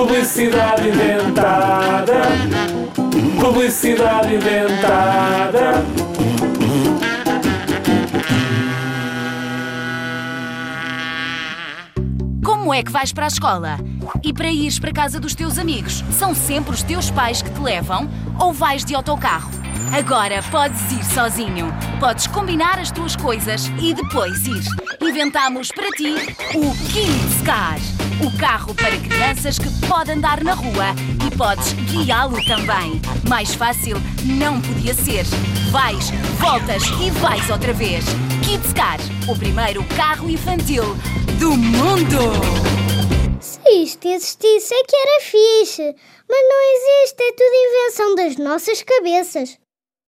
Publicidade inventada. Publicidade inventada. Como é que vais para a escola? E para ires para a casa dos teus amigos, são sempre os teus pais que te levam ou vais de autocarro? Agora podes ir sozinho. Podes combinar as tuas coisas e depois ir. Inventamos para ti o Kids Car. O carro para crianças que pode andar na rua e podes guiá-lo também. Mais fácil não podia ser. Vais, voltas e vais outra vez. Kids Car, o primeiro carro infantil do mundo! Se isto existisse é que era fixe. Mas não existe, é tudo invenção das nossas cabeças.